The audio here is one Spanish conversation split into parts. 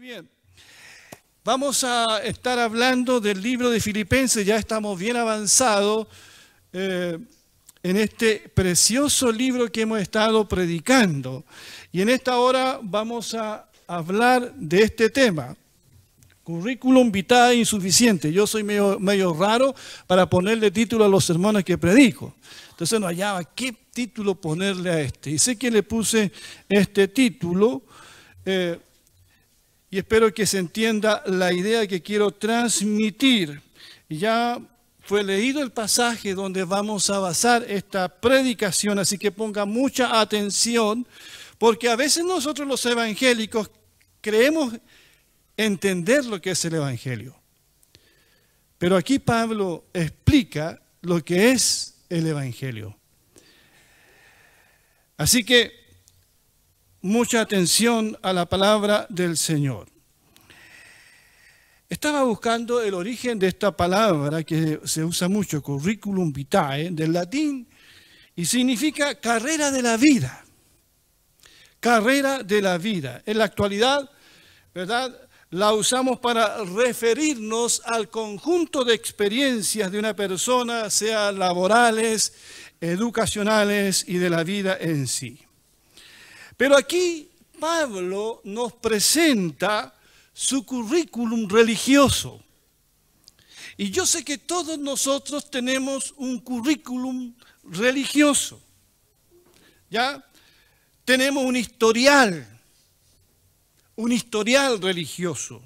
bien. Vamos a estar hablando del libro de Filipenses, ya estamos bien avanzados eh, en este precioso libro que hemos estado predicando. Y en esta hora vamos a hablar de este tema, currículum vitae insuficiente. Yo soy medio, medio raro para ponerle título a los sermones que predico. Entonces no hallaba qué título ponerle a este. Y sé que le puse este título. Eh, y espero que se entienda la idea que quiero transmitir. Ya fue leído el pasaje donde vamos a basar esta predicación, así que ponga mucha atención, porque a veces nosotros los evangélicos creemos entender lo que es el Evangelio. Pero aquí Pablo explica lo que es el Evangelio. Así que mucha atención a la palabra del Señor. Estaba buscando el origen de esta palabra que se usa mucho, curriculum vitae, del latín, y significa carrera de la vida. Carrera de la vida. En la actualidad, ¿verdad? La usamos para referirnos al conjunto de experiencias de una persona, sea laborales, educacionales y de la vida en sí. Pero aquí Pablo nos presenta su currículum religioso. Y yo sé que todos nosotros tenemos un currículum religioso. ¿Ya? Tenemos un historial, un historial religioso.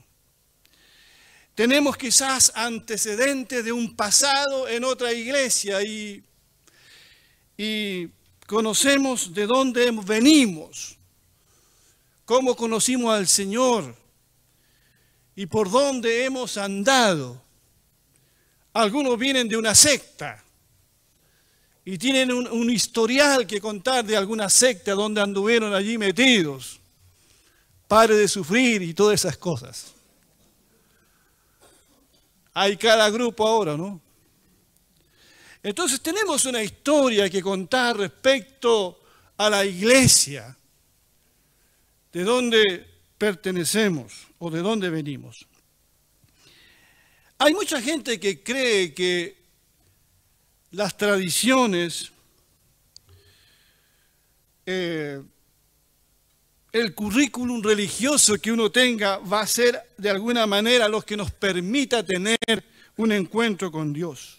Tenemos quizás antecedentes de un pasado en otra iglesia y, y conocemos de dónde venimos, cómo conocimos al Señor y por dónde hemos andado. Algunos vienen de una secta y tienen un, historial que contar de alguna secta donde anduvieron allí metidos. Pare de sufrir y todas esas cosas. Hay cada grupo ahora, ¿no? Entonces tenemos una historia que contar respecto a la iglesia, de dónde pertenecemos o de dónde venimos. Hay mucha gente que cree que las tradiciones, eh, el currículum religioso que uno tenga va a ser de alguna manera lo que nos permita tener un encuentro con Dios.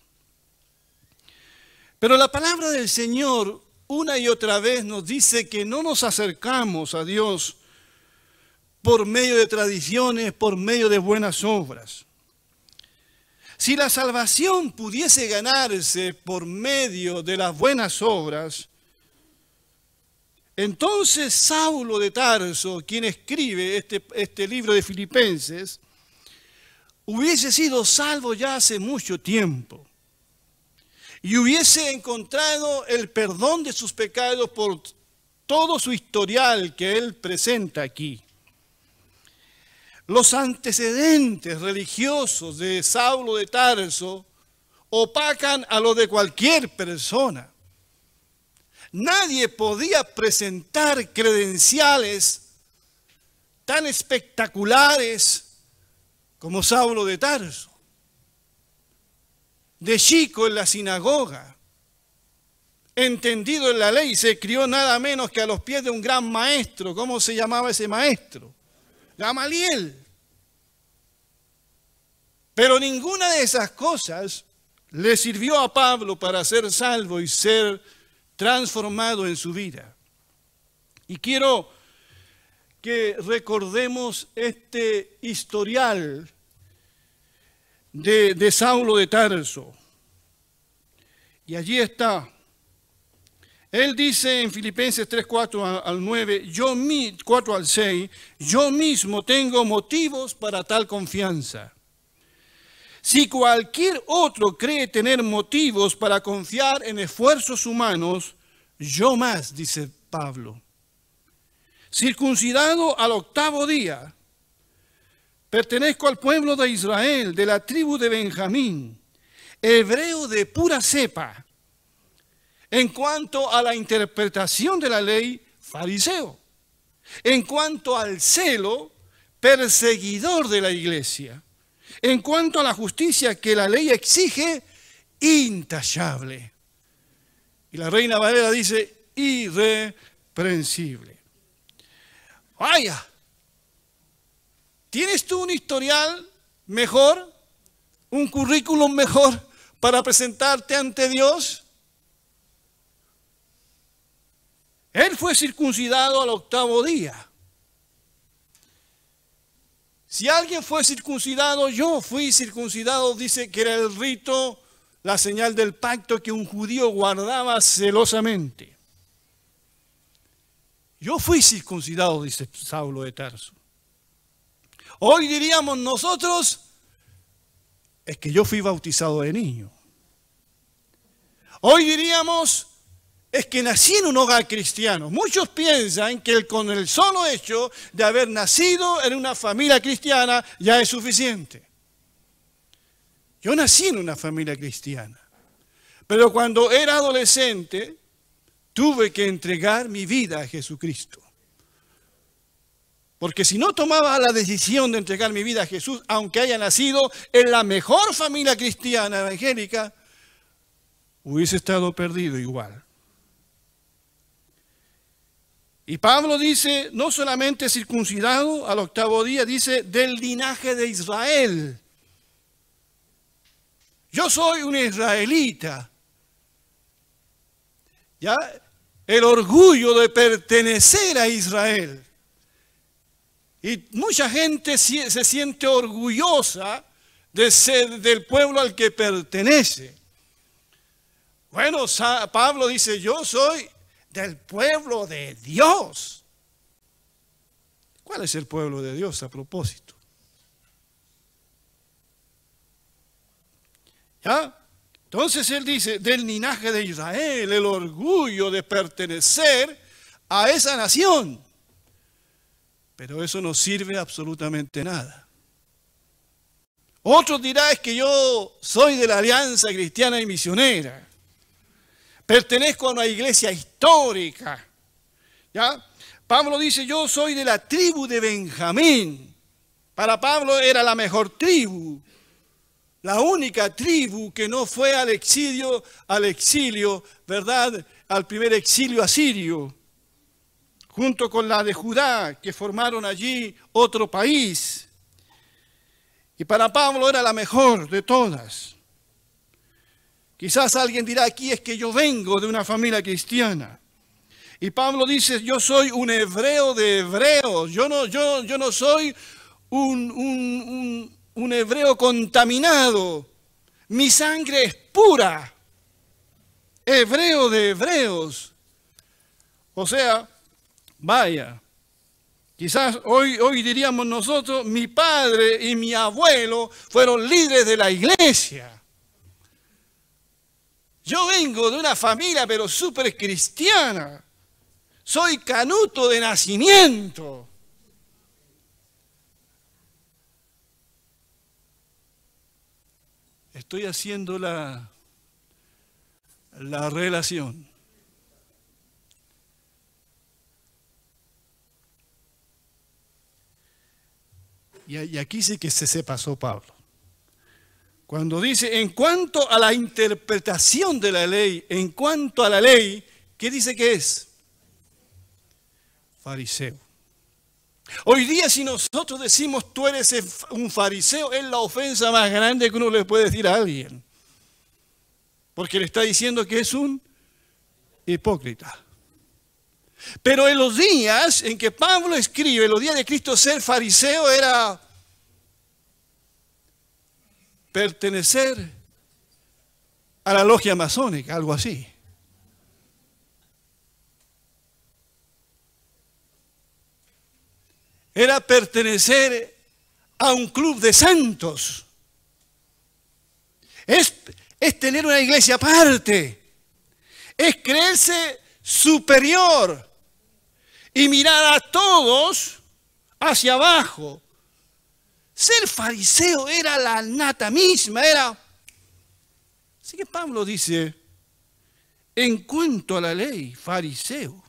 Pero la palabra del Señor una y otra vez nos dice que no nos acercamos a Dios por medio de tradiciones, por medio de buenas obras. Si la salvación pudiese ganarse por medio de las buenas obras, entonces Saulo de Tarso, quien escribe este, este libro de Filipenses, hubiese sido salvo ya hace mucho tiempo y hubiese encontrado el perdón de sus pecados por todo su historial que él presenta aquí. Los antecedentes religiosos de Saulo de Tarso opacan a lo de cualquier persona. Nadie podía presentar credenciales tan espectaculares como Saulo de Tarso de chico en la sinagoga, entendido en la ley, se crió nada menos que a los pies de un gran maestro. ¿Cómo se llamaba ese maestro? Gamaliel. Pero ninguna de esas cosas le sirvió a Pablo para ser salvo y ser transformado en su vida. Y quiero que recordemos este historial de, Saulo de Tarso. Y allí está. Él dice en Filipenses 3, 4 al 9, yo 4 al 6, yo mismo tengo motivos para tal confianza. Si cualquier otro cree tener motivos para confiar en esfuerzos humanos, yo más, dice Pablo. Circuncidado al octavo día, Pertenezco al pueblo de Israel, de la tribu de Benjamín, hebreo de pura cepa. En cuanto a la interpretación de la ley, fariseo. En cuanto al celo, perseguidor de la iglesia. En cuanto a la justicia que la ley exige, intachable. Y la reina Valera dice, irreprensible. Vaya, ¿tienes tú un historial mejor? ¿Un currículum mejor para presentarte ante Dios? Él fue circuncidado al octavo día. Si alguien fue circuncidado, yo fui circuncidado, dice que era el rito, la señal del pacto que un judío guardaba celosamente. Yo fui circuncidado, dice Saulo de Tarso. Hoy diríamos nosotros, es que yo fui bautizado de niño. Hoy diríamos, es que nací en un hogar cristiano. Muchos piensan que con el solo hecho de haber nacido en una familia cristiana ya es suficiente. Yo nací en una familia cristiana, pero cuando era adolescente tuve que entregar mi vida a Jesucristo. Porque si no tomaba la decisión de entregar mi vida a Jesús, aunque haya nacido en la mejor familia cristiana evangélica, hubiese estado perdido igual. Y Pablo dice, no solamente circuncidado al octavo día, dice del linaje de Israel. Yo soy un israelita. ¿Ya? El orgullo de pertenecer a Israel. Y mucha gente se siente orgullosa de ser del pueblo al que pertenece. Bueno, Pablo dice, yo soy del pueblo de Dios. ¿Cuál es el pueblo de Dios a propósito? ¿Ya? Entonces él dice, del linaje de Israel, el orgullo de pertenecer a esa nación. Pero eso no sirve absolutamente nada. Otros dirán es que yo soy de la Alianza Cristiana y Misionera. Pertenezco a una iglesia histórica. ¿Ya? Pablo dice, yo soy de la tribu de Benjamín. Para Pablo era la mejor tribu, la única tribu que no fue al exilio, al exilio, ¿verdad? Al primer exilio asirio, junto con la de Judá, que formaron allí otro país. Y para Pablo era la mejor de todas. Quizás alguien dirá aquí es que yo vengo de una familia cristiana. Y Pablo dice, yo soy un hebreo de hebreos, yo no, yo, yo no soy un, un hebreo contaminado, mi sangre es pura, hebreo de hebreos. O sea, vaya, quizás hoy, hoy diríamos nosotros, mi padre y mi abuelo fueron líderes de la iglesia. Yo vengo de una familia pero súper cristiana. Soy canuto de nacimiento. Estoy haciendo la, la relación. Y aquí sí que se, pasó Pablo. Cuando dice, en cuanto a la interpretación de la ley, en cuanto a la ley, ¿qué dice que es? Fariseo. Hoy día si nosotros decimos tú eres un fariseo, es la ofensa más grande que uno le puede decir a alguien. Porque le está diciendo que es un hipócrita. Pero en los días en que Pablo escribe, en los días de Cristo ser fariseo era pertenecer a la logia masónica, algo así. Era pertenecer a un club de santos. Es, es tener una iglesia aparte. Es creerse superior y mirar a todos hacia abajo ser fariseo era la nata misma, era... Así que Pablo dice, en cuanto a la ley, fariseo.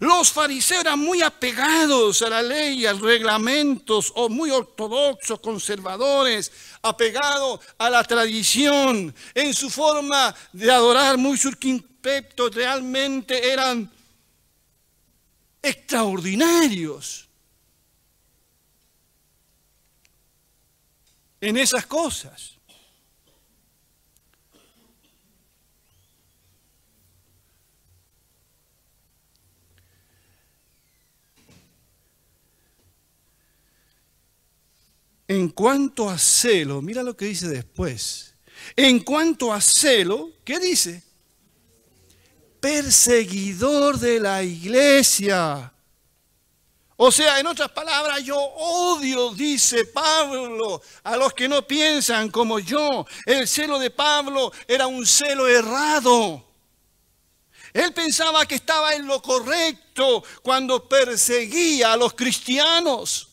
Los fariseos eran muy apegados a la ley, a los reglamentos, o muy ortodoxos, conservadores, apegados a la tradición. En su forma de adorar muy surquimpeptos realmente eran extraordinarios en esas cosas. En cuanto a celo, mira lo que dice después. En cuanto a celo, ¿qué dice? Perseguidor de la iglesia. O sea, en otras palabras, yo odio, dice Pablo, a los que no piensan como yo. El celo de Pablo era un celo errado. Él pensaba que estaba en lo correcto cuando perseguía a los cristianos.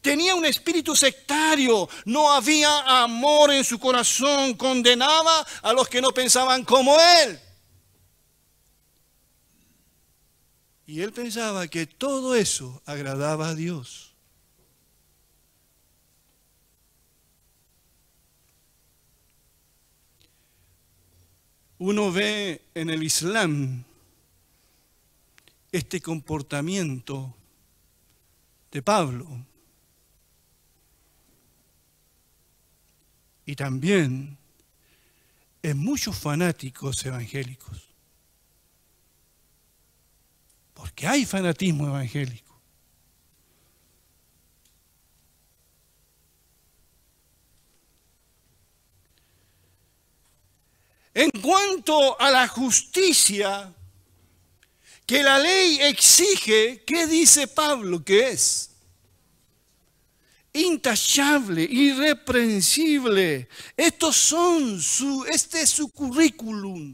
Tenía un espíritu sectario, no había amor en su corazón, condenaba a los que no pensaban como él. Y él pensaba que todo eso agradaba a Dios. Uno ve en el Islam este comportamiento de Pablo. y también en muchos fanáticos evangélicos. Porque hay fanatismo evangélico. En cuanto a la justicia que la ley exige, ¿qué dice Pablo que es? intachable, irreprensible. Estos son su, este es su currículum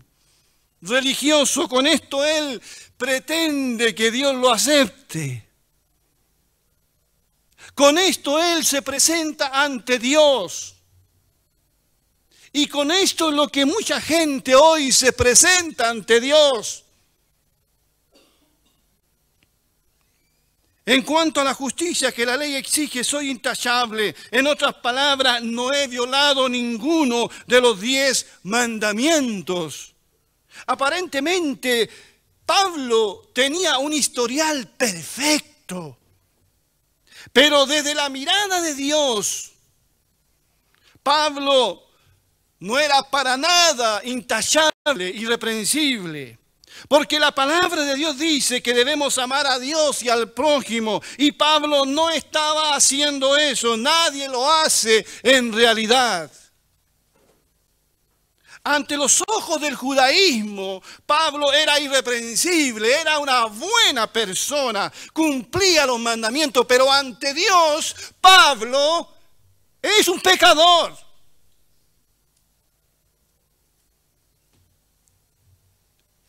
religioso. Con esto él pretende que Dios lo acepte. Con esto él se presenta ante Dios. Y con esto es lo que mucha gente hoy se presenta ante Dios. En cuanto a la justicia que la ley exige, soy intachable. En otras palabras, no he violado ninguno de los diez mandamientos. Aparentemente, Pablo tenía un historial perfecto. Pero desde la mirada de Dios, Pablo no era para nada intachable, irreprensible. Porque la palabra de Dios dice que debemos amar a Dios y al prójimo. Y Pablo no estaba haciendo eso. Nadie lo hace en realidad. Ante los ojos del judaísmo, Pablo era irreprensible, era una buena persona, cumplía los mandamientos, pero ante Dios, Pablo es un pecador.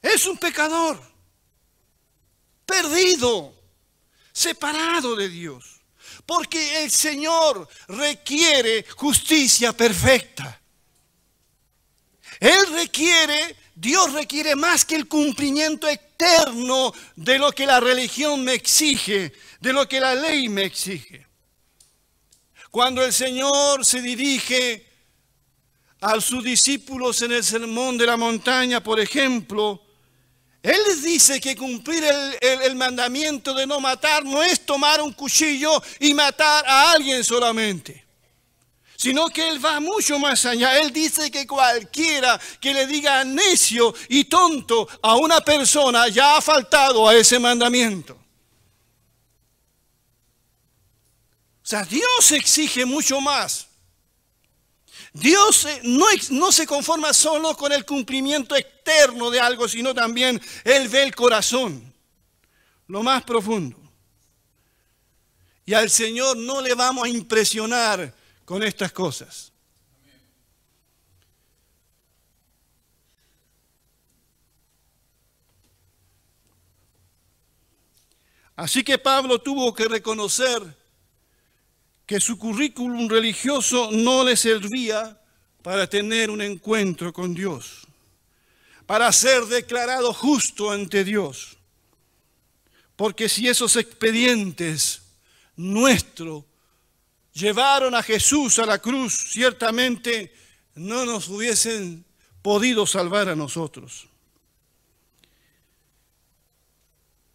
Es un pecador, perdido, separado de Dios. Porque el Señor requiere justicia perfecta. Él requiere, Dios requiere más que el cumplimiento eterno de lo que la religión me exige, de lo que la ley me exige. Cuando el Señor se dirige a sus discípulos en el sermón de la montaña, por ejemplo, él les dice que cumplir el, mandamiento de no matar no es tomar un cuchillo y matar a alguien solamente, sino que Él va mucho más allá. Él dice que cualquiera que le diga necio y tonto a una persona ya ha faltado a ese mandamiento. O sea, Dios exige mucho más. Dios eh, no, no, se conforma solo con el cumplimiento externo de algo, sino también Él ve el corazón, lo más profundo. Y al Señor no le vamos a impresionar con estas cosas. Así que Pablo tuvo que reconocer que su currículum religioso no le servía para tener un encuentro con Dios, para ser declarado justo ante Dios. Porque si esos expedientes nuestros llevaron a Jesús a la cruz, ciertamente no nos hubiesen podido salvar a nosotros.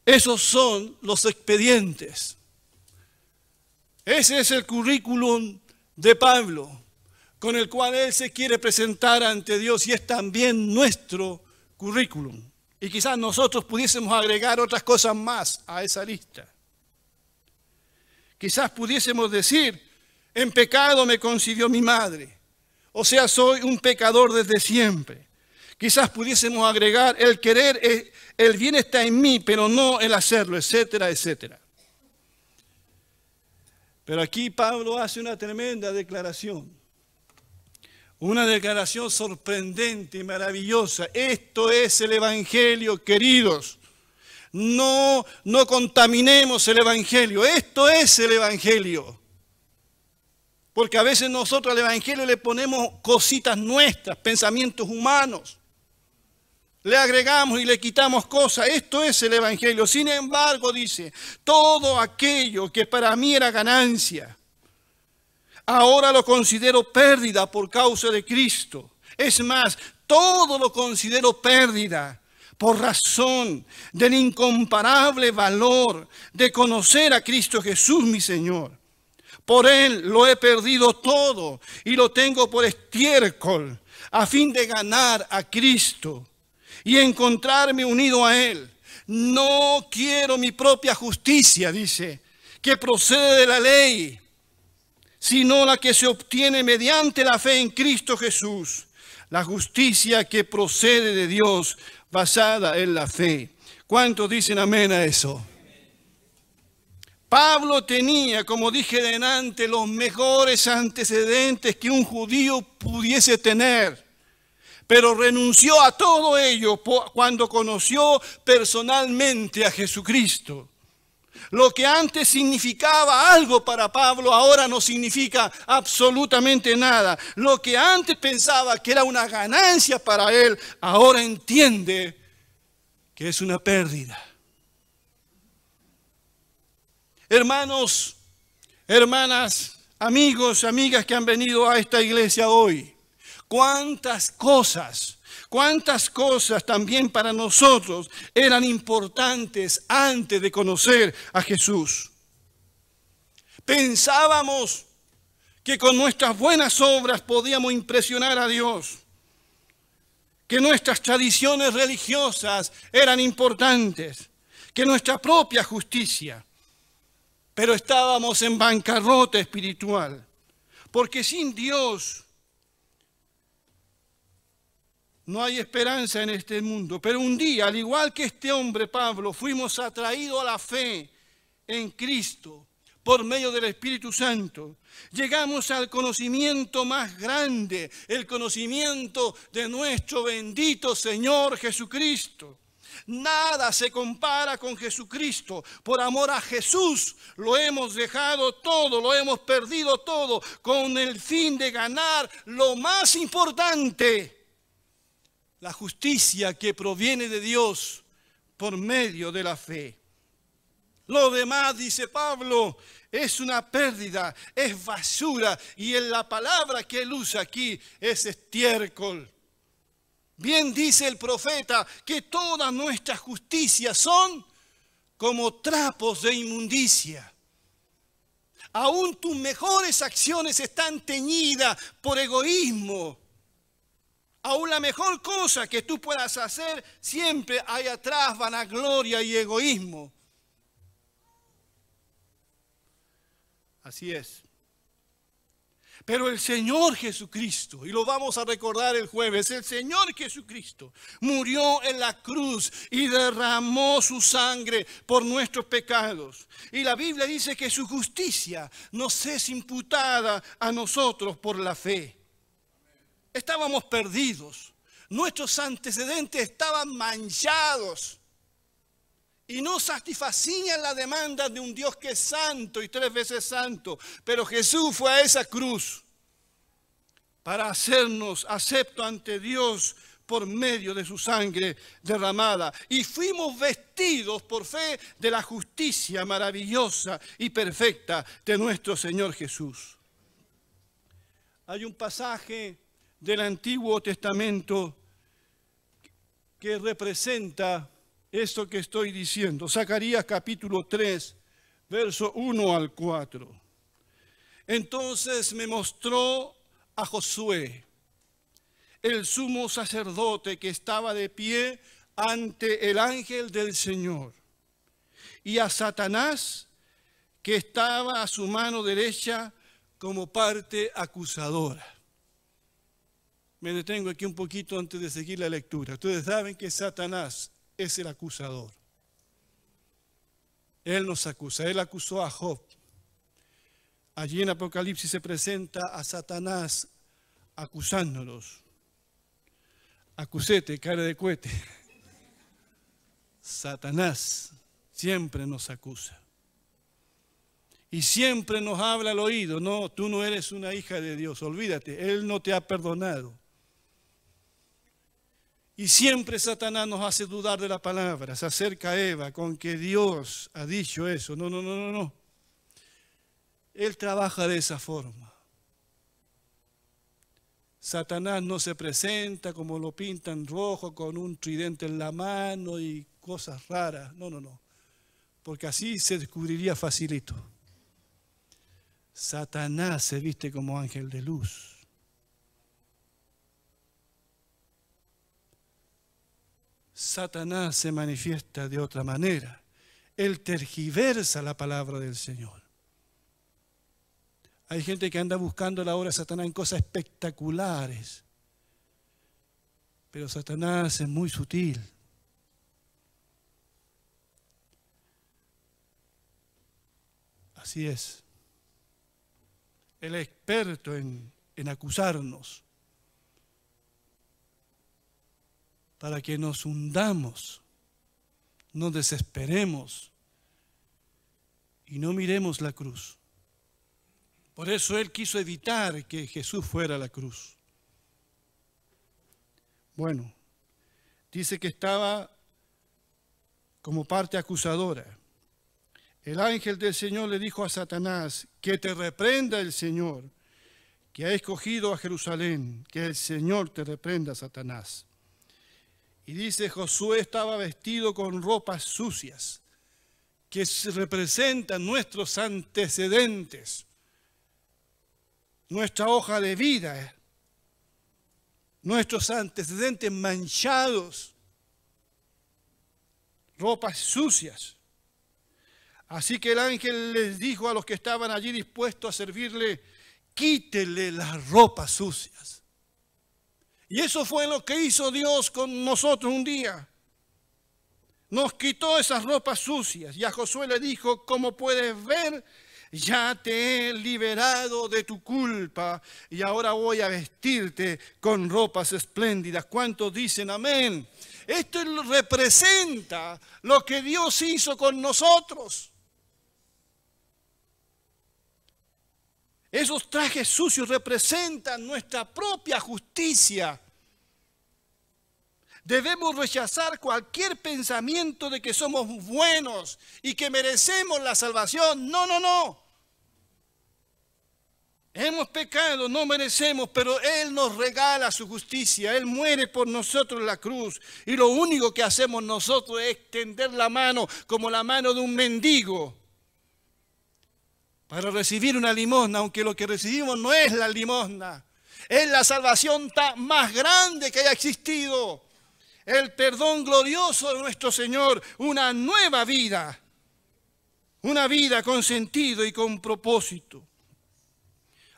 Esos son los expedientes. Ese es el currículum de Pablo, con el cual él se quiere presentar ante Dios y es también nuestro currículum. Y quizás nosotros pudiésemos agregar otras cosas más a esa lista. Quizás pudiésemos decir, en pecado me concibió mi madre. O sea, soy un pecador desde siempre. Quizás pudiésemos agregar, el querer, el bien está en mí, pero no el hacerlo, etcétera, etcétera. Pero aquí Pablo hace una tremenda declaración. Una declaración sorprendente y maravillosa. Esto es el Evangelio, queridos. No, no contaminemos el Evangelio. Esto es el Evangelio. Porque a veces nosotros al Evangelio le ponemos cositas nuestras, pensamientos humanos. Le agregamos y le quitamos cosas. Esto es el Evangelio. Sin embargo, dice, todo aquello que para mí era ganancia, ahora lo considero pérdida por causa de Cristo. Es más, todo lo considero pérdida por razón del incomparable valor de conocer a Cristo Jesús mi Señor. Por Él lo he perdido todo y lo tengo por estiércol a fin de ganar a Cristo y encontrarme unido a Él. No quiero mi propia justicia, dice, que procede de la ley, sino la que se obtiene mediante la fe en Cristo Jesús, la justicia que procede de Dios basada en la fe. ¿Cuántos dicen amén a eso? Pablo tenía, como dije delante, los mejores antecedentes que un judío pudiese tener, pero renunció a todo ello cuando conoció personalmente a Jesucristo. Lo que antes significaba algo para Pablo ahora no significa absolutamente nada. Lo que antes pensaba que era una ganancia para él, ahora entiende que es una pérdida. Hermanos, hermanas, amigos, amigas que han venido a esta iglesia hoy, cuántas cosas cuántas cosas también para nosotros eran importantes antes de conocer a Jesús. Pensábamos que con nuestras buenas obras podíamos impresionar a Dios, que nuestras tradiciones religiosas eran importantes, que nuestra propia justicia, pero estábamos en bancarrota espiritual, porque sin Dios no hay esperanza en este mundo. Pero un día, al igual que este hombre Pablo, fuimos atraídos a la fe en Cristo por medio del Espíritu Santo. Llegamos al conocimiento más grande, el conocimiento de nuestro bendito Señor Jesucristo. Nada se compara con Jesucristo. Por amor a Jesús lo hemos dejado todo, lo hemos perdido todo, con el fin de ganar lo más importante, la justicia que proviene de Dios por medio de la fe. Lo demás, dice Pablo, es una pérdida, es basura y en la palabra que él usa aquí es estiércol. Bien dice el profeta que todas nuestras justicias son como trapos de inmundicia. Aún tus mejores acciones están teñidas por egoísmo, Aún la mejor cosa que tú puedas hacer, siempre hay atrás vanagloria y egoísmo. Así es. Pero el Señor Jesucristo, y lo vamos a recordar el jueves, el Señor Jesucristo murió en la cruz y derramó su sangre por nuestros pecados. Y la Biblia dice que su justicia nos es imputada a nosotros por la fe. Estábamos perdidos. Nuestros antecedentes estaban manchados. Y no satisfacían la demanda de un Dios que es santo y tres veces santo. Pero Jesús fue a esa cruz para hacernos acepto ante Dios por medio de su sangre derramada y fuimos vestidos por fe de la justicia maravillosa y perfecta de nuestro Señor Jesús. Hay un pasaje del Antiguo Testamento que representa esto que estoy diciendo. Zacarías capítulo 3, verso 1 al 4. Entonces me mostró a Josué, el sumo sacerdote que estaba de pie ante el ángel del Señor, y a Satanás que estaba a su mano derecha como parte acusadora. Me detengo aquí un poquito antes de seguir la lectura. Ustedes saben que Satanás es el acusador. Él nos acusa. Él acusó a Job. Allí en Apocalipsis se presenta a Satanás acusándolos. Acusete, cara de cohete. Satanás siempre nos acusa. Y siempre nos habla al oído, no, tú no eres una hija de Dios, olvídate, Él no te ha perdonado. Y siempre Satanás nos hace dudar de la palabra, se acerca a Eva con que Dios ha dicho eso. No, no, no, no, no. Él trabaja de esa forma. Satanás no se presenta como lo pintan rojo con un tridente en la mano y cosas raras. No, no, no. Porque así se descubriría facilito. Satanás se viste como ángel de luz. Satanás se manifiesta de otra manera. Él tergiversa la palabra del Señor. Hay gente que anda buscando la obra de Satanás en cosas espectaculares. Pero Satanás es muy sutil. Así es. Él es experto en, en acusarnos. Para que nos hundamos, no desesperemos y no miremos la cruz. Por eso él quiso evitar que Jesús fuera a la cruz. Bueno, dice que estaba como parte acusadora. El ángel del Señor le dijo a Satanás, que te reprenda el Señor, que ha escogido a Jerusalén, que el Señor te reprenda, Satanás. Y dice, Josué estaba vestido con ropas sucias, que representan nuestros antecedentes nuestra hoja de vida, nuestros antecedentes manchados, ropas sucias. Así que el ángel les dijo a los que estaban allí dispuestos a servirle, quítele las ropas sucias. Y eso fue lo que hizo Dios con nosotros un día. Nos quitó esas ropas sucias. Y a Josué le dijo, como puedes ver, ya te he liberado de tu culpa y ahora voy a vestirte con ropas espléndidas. ¿Cuántos dicen amén? Esto representa lo que Dios hizo con nosotros. Esos trajes sucios representan nuestra propia justicia. Debemos rechazar cualquier pensamiento de que somos buenos y que merecemos la salvación. No, no, no. Hemos pecado, no merecemos, pero Él nos regala su justicia. Él muere por nosotros en la cruz. Y lo único que hacemos nosotros es extender la mano como la mano de un mendigo para recibir una limosna, aunque lo que recibimos no es la limosna. Es la salvación más grande que haya existido. El perdón glorioso de nuestro Señor, una nueva vida. Una vida con sentido y con propósito.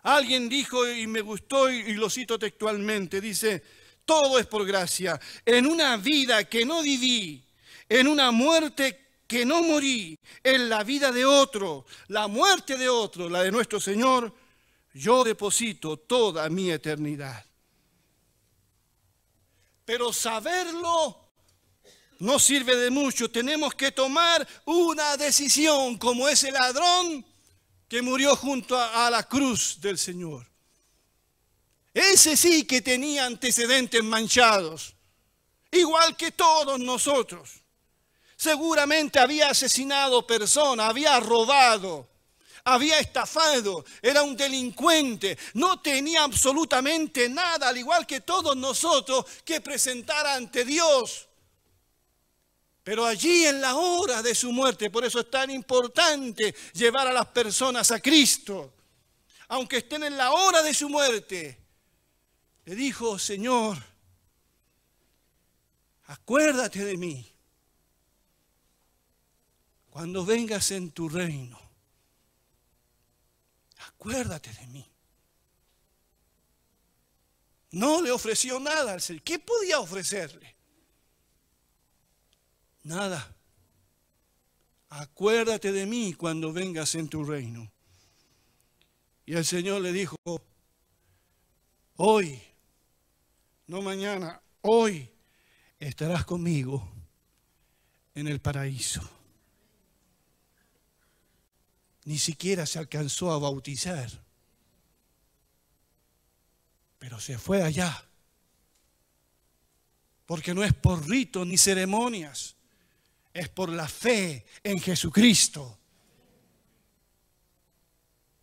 Alguien dijo y me gustó y lo cito textualmente, dice, todo es por gracia, en una vida que no viví, en una muerte que no morí, en la vida de otro, la muerte de otro, la de nuestro Señor, yo deposito toda mi eternidad. Pero saberlo no sirve de mucho, tenemos que tomar una decisión como ese ladrón que murió junto a, la cruz del Señor. Ese sí que tenía antecedentes manchados. igual que todos nosotros. Seguramente había asesinado personas, había robado, había estafado, era un delincuente, no tenía absolutamente nada, al igual que todos nosotros, que presentar ante Dios. Pero allí en la hora de su muerte, por eso es tan importante llevar a las personas a Cristo, aunque estén en la hora de su muerte, le dijo, Señor, acuérdate de mí cuando vengas en tu reino. Acuérdate de mí. No le ofreció nada al Señor. ¿Qué podía ofrecerle? Nada. Acuérdate de mí cuando vengas en tu reino. Y el Señor le dijo, hoy, no mañana, hoy estarás conmigo en el paraíso. Ni siquiera se alcanzó a bautizar, pero se fue allá. Porque no es por ritos ni ceremonias, es por la fe en Jesucristo.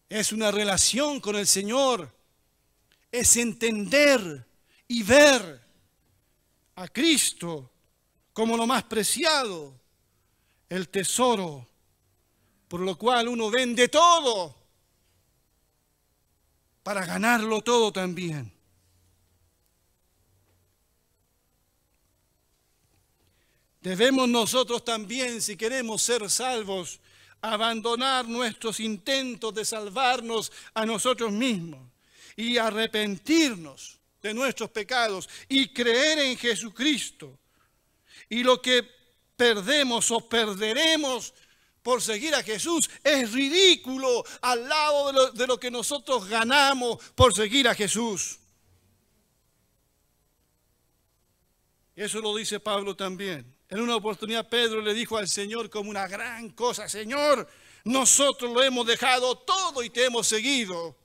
Es una relación con el Señor. Es entender y ver a Cristo como lo más preciado, el tesoro, por lo cual uno vende todo para ganarlo todo también. Debemos nosotros también, si queremos ser salvos, abandonar nuestros intentos de salvarnos a nosotros mismos y arrepentirnos de nuestros pecados y creer en Jesucristo. Y lo que perdemos o perderemos por seguir a Jesús es ridículo al lado de lo, de lo, que nosotros ganamos por seguir a Jesús. Eso lo dice Pablo también. En una oportunidad Pedro le dijo al Señor como una gran cosa, Señor, nosotros lo hemos dejado todo y te hemos seguido.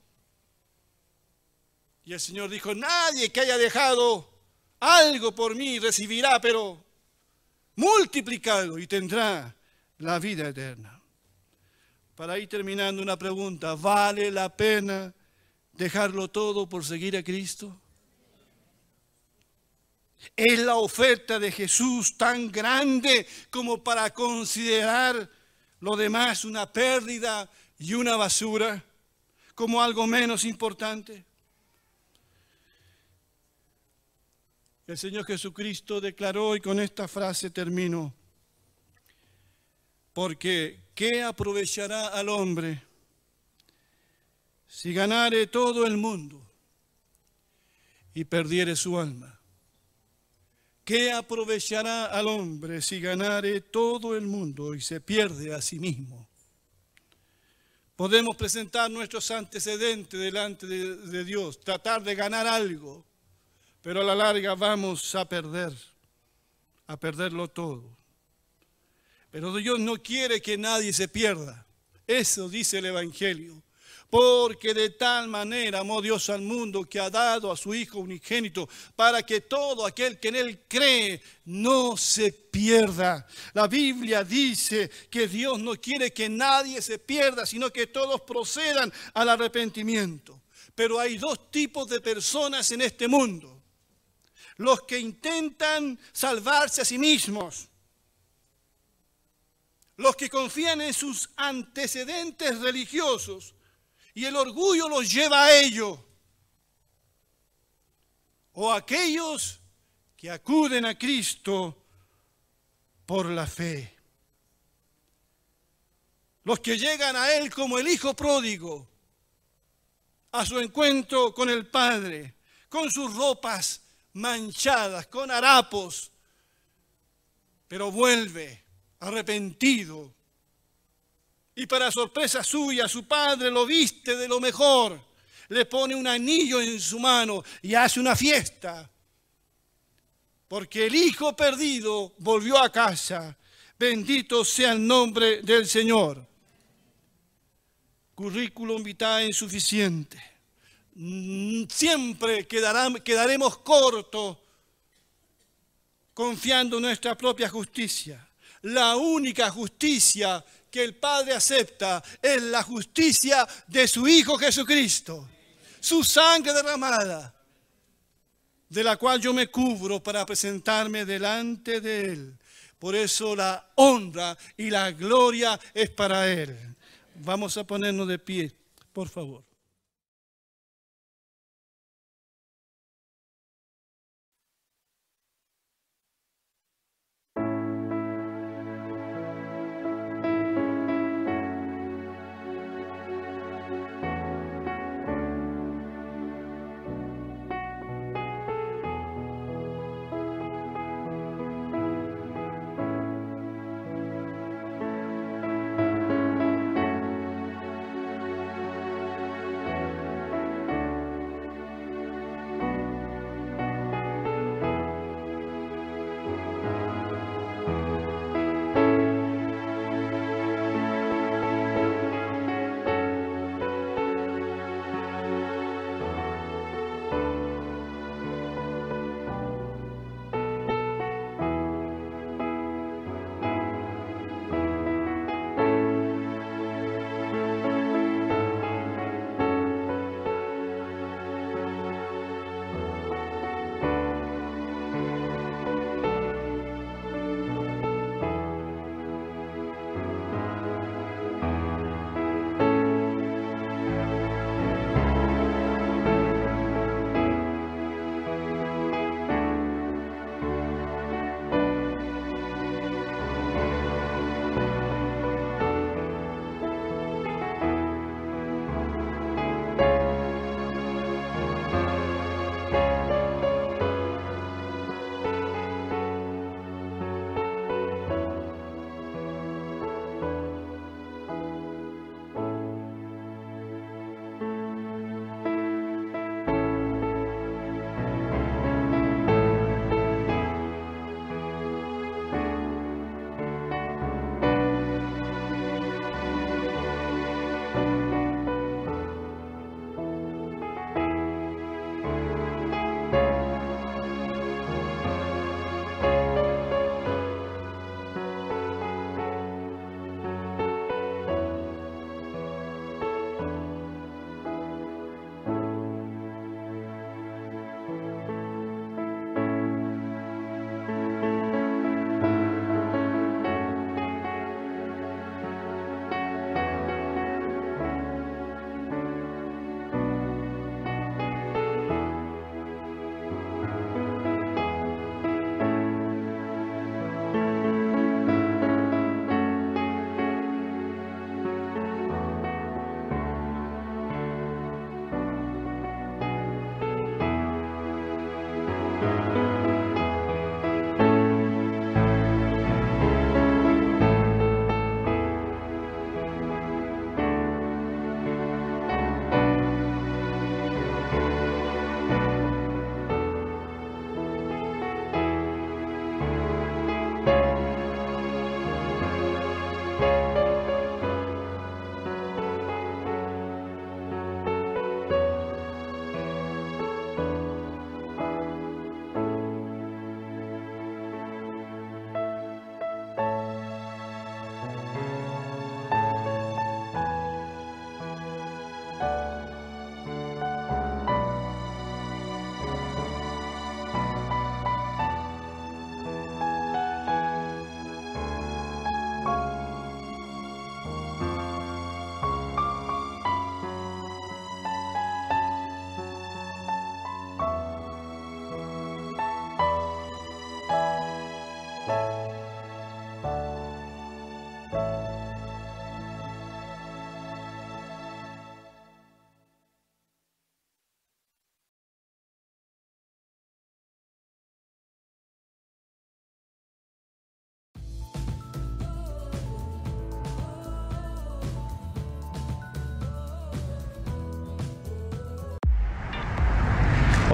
Y el Señor dijo, nadie que haya dejado algo por mí recibirá, pero multiplicado y tendrá la vida eterna. Para ir terminando una pregunta, ¿vale la pena dejarlo todo por seguir a Cristo? ¿Es la oferta de Jesús tan grande como para considerar lo demás una pérdida y una basura como algo menos importante? El Señor Jesucristo declaró y con esta frase termino, porque ¿qué aprovechará al hombre si ganare todo el mundo y perdiere su alma? ¿Qué aprovechará al hombre si ganare todo el mundo y se pierde a sí mismo? Podemos presentar nuestros antecedentes delante de, de, Dios, tratar de ganar algo, pero a la larga vamos a perder, a perderlo todo. Pero Dios no quiere que nadie se pierda. Eso dice el Evangelio. Porque de tal manera amó Dios al mundo que ha dado a su Hijo unigénito para que todo aquel que en Él cree no se pierda. La Biblia dice que Dios no quiere que nadie se pierda, sino que todos procedan al arrepentimiento. Pero hay dos tipos de personas en este mundo. Los que intentan salvarse a sí mismos. Los que confían en sus antecedentes religiosos y el orgullo los lleva a ello. O aquellos que acuden a Cristo por la fe. Los que llegan a Él como el Hijo pródigo, a su encuentro con el Padre, con sus ropas manchadas, con harapos, pero vuelve arrepentido, y para sorpresa suya, su padre lo viste de lo mejor. Le pone un anillo en su mano y hace una fiesta. Porque el hijo perdido volvió a casa. Bendito sea el nombre del Señor. Currículum vitae insuficiente. Siempre quedaremos cortos confiando en nuestra propia justicia. La única justicia que el Padre acepta es la justicia de su Hijo Jesucristo, su sangre derramada, de la cual yo me cubro para presentarme delante de Él. Por eso la honra y la gloria es para Él. Vamos a ponernos de pie, por favor.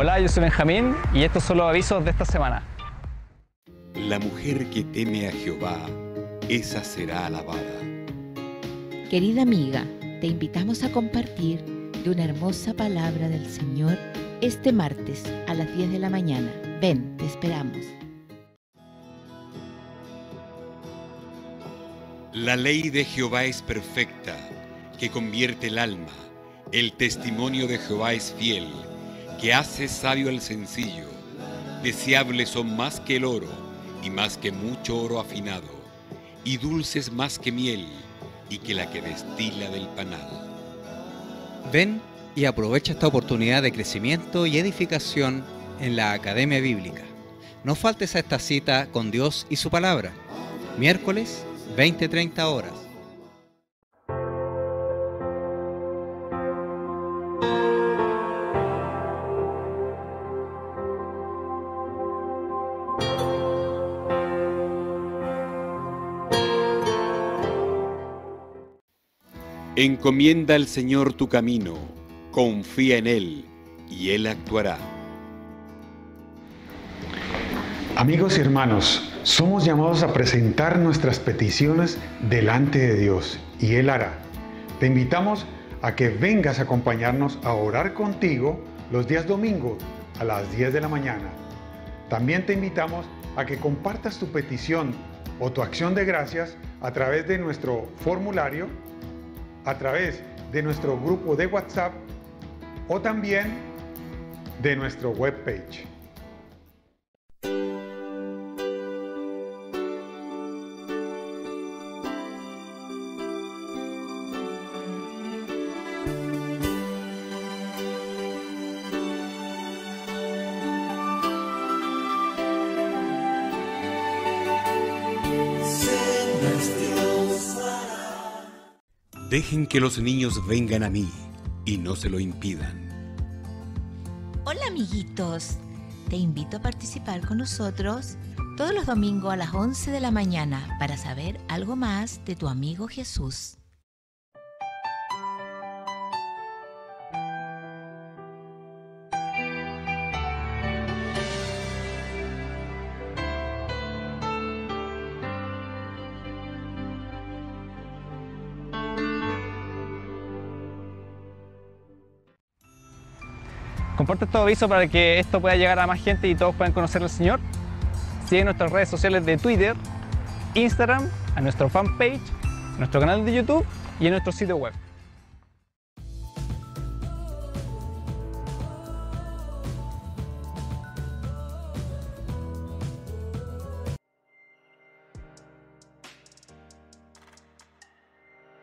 Hola, yo soy Benjamín y estos son los avisos de esta semana. La mujer que teme a Jehová, esa será alabada. Querida amiga, te invitamos a compartir de una hermosa palabra del Señor este martes a las 10 de la mañana. Ven, te esperamos. La ley de Jehová es perfecta, que convierte el alma. El testimonio de Jehová es fiel que hace sabio al sencillo. Deseables son más que el oro, y más que mucho oro afinado, y dulces más que miel, y que la que destila del panal. Ven y aprovecha esta oportunidad de crecimiento y edificación en la Academia Bíblica. No faltes a esta cita con Dios y su palabra. Miércoles, 20-30 horas. Encomienda al Señor tu camino, confía en Él, y Él actuará. Amigos y hermanos, somos llamados a presentar nuestras peticiones delante de Dios y Él hará. Te invitamos a que vengas a acompañarnos a orar contigo los días domingos a las 10 de la mañana. También te invitamos a que compartas tu petición o tu acción de gracias a través de nuestro formulario a través de nuestro grupo de WhatsApp o también de nuestro webpage. Dejen que los niños vengan a mí y no se lo impidan. Hola amiguitos, te invito a participar con nosotros todos los domingos a las 11 de la mañana para saber algo más de tu amigo Jesús. Comparte este aviso para que esto pueda llegar a más gente y todos puedan conocer al Señor. Sigue nuestras redes sociales de Twitter, Instagram, a nuestro fanpage, nuestro canal de YouTube y en nuestro sitio web.